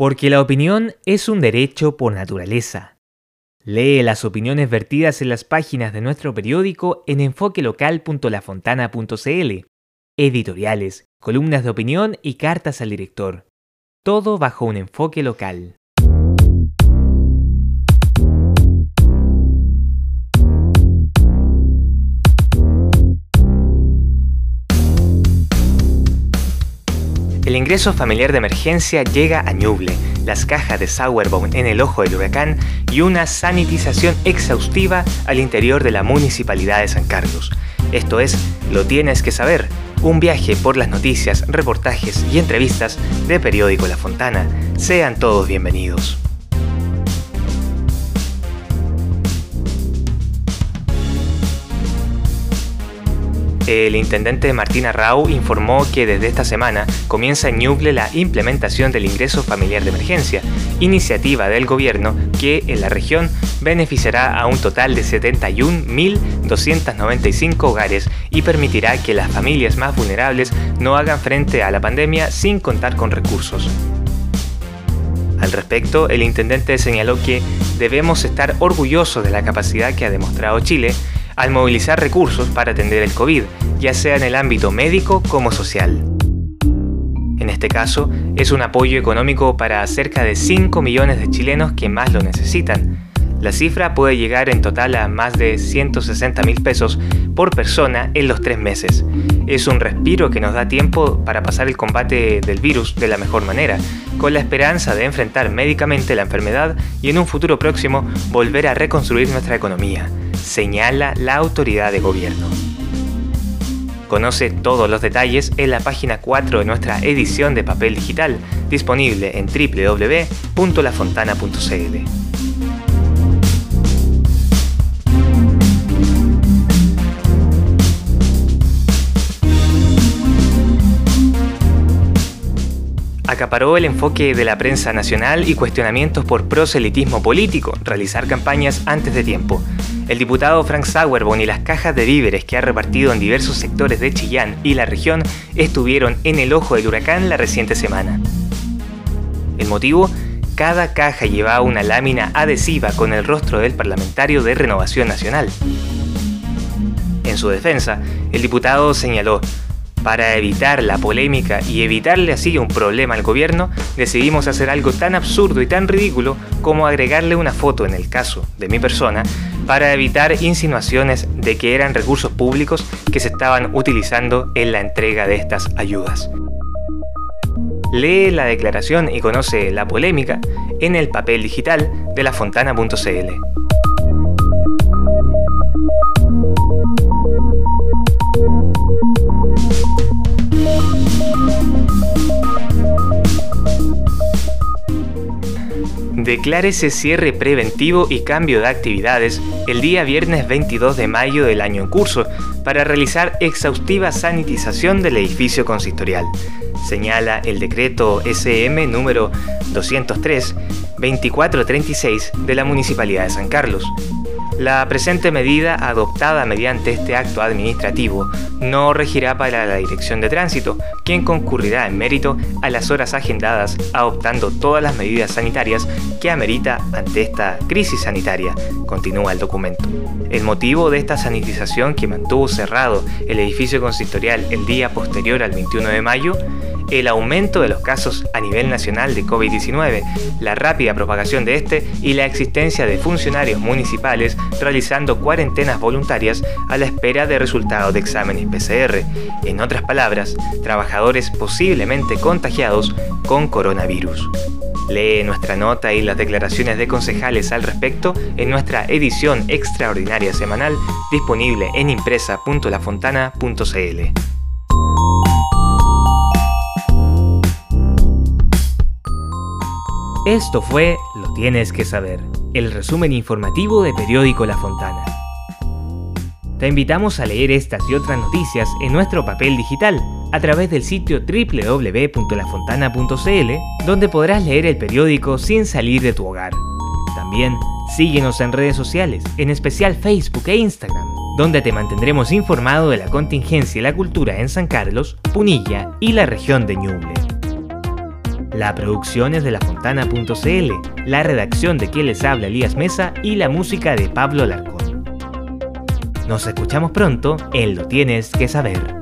Porque la opinión es un derecho por naturaleza. Lee las opiniones vertidas en las páginas de nuestro periódico en enfoquelocal.lafontana.cl. Editoriales, columnas de opinión y cartas al director. Todo bajo un enfoque local. El ingreso familiar de emergencia llega a Ñuble, las cajas de Sauerbone en el ojo del huracán y una sanitización exhaustiva al interior de la municipalidad de San Carlos. Esto es, lo tienes que saber, un viaje por las noticias, reportajes y entrevistas de Periódico La Fontana. Sean todos bienvenidos. El intendente Martín Arrau informó que desde esta semana comienza en Ñuble la implementación del ingreso familiar de emergencia, iniciativa del gobierno que en la región beneficiará a un total de 71.295 hogares y permitirá que las familias más vulnerables no hagan frente a la pandemia sin contar con recursos. Al respecto, el intendente señaló que debemos estar orgullosos de la capacidad que ha demostrado Chile al movilizar recursos para atender el COVID, ya sea en el ámbito médico como social. En este caso, es un apoyo económico para cerca de 5 millones de chilenos que más lo necesitan. La cifra puede llegar en total a más de 160 mil pesos por persona en los tres meses. Es un respiro que nos da tiempo para pasar el combate del virus de la mejor manera, con la esperanza de enfrentar médicamente la enfermedad y en un futuro próximo volver a reconstruir nuestra economía señala la autoridad de gobierno. Conoce todos los detalles en la página 4 de nuestra edición de papel digital, disponible en www.lafontana.cl. acaparó el enfoque de la prensa nacional y cuestionamientos por proselitismo político, realizar campañas antes de tiempo. El diputado Frank Sauerbon y las cajas de víveres que ha repartido en diversos sectores de Chillán y la región estuvieron en el ojo del huracán la reciente semana. El motivo, cada caja llevaba una lámina adhesiva con el rostro del parlamentario de Renovación Nacional. En su defensa, el diputado señaló, para evitar la polémica y evitarle así un problema al gobierno, decidimos hacer algo tan absurdo y tan ridículo como agregarle una foto en el caso de mi persona para evitar insinuaciones de que eran recursos públicos que se estaban utilizando en la entrega de estas ayudas. Lee la declaración y conoce la polémica en el papel digital de lafontana.cl. Declárese cierre preventivo y cambio de actividades el día viernes 22 de mayo del año en curso para realizar exhaustiva sanitización del edificio consistorial. Señala el decreto SM número 203-2436 de la Municipalidad de San Carlos. La presente medida, adoptada mediante este acto administrativo, no regirá para la Dirección de Tránsito, quien concurrirá en mérito a las horas agendadas, adoptando todas las medidas sanitarias que amerita ante esta crisis sanitaria, continúa el documento. El motivo de esta sanitización que mantuvo cerrado el edificio consistorial el día posterior al 21 de mayo el aumento de los casos a nivel nacional de COVID-19, la rápida propagación de este y la existencia de funcionarios municipales realizando cuarentenas voluntarias a la espera de resultados de exámenes PCR. En otras palabras, trabajadores posiblemente contagiados con coronavirus. Lee nuestra nota y las declaraciones de concejales al respecto en nuestra edición extraordinaria semanal disponible en impresa.lafontana.cl. Esto fue Lo tienes que saber, el resumen informativo de Periódico La Fontana. Te invitamos a leer estas y otras noticias en nuestro papel digital a través del sitio www.lafontana.cl, donde podrás leer el periódico sin salir de tu hogar. También síguenos en redes sociales, en especial Facebook e Instagram, donde te mantendremos informado de la contingencia y la cultura en San Carlos, Punilla y la región de Ñuble. La producción es de lafontana.cl, la redacción de quien les habla Elías Mesa y la música de Pablo Larcón. Nos escuchamos pronto en Lo Tienes que Saber.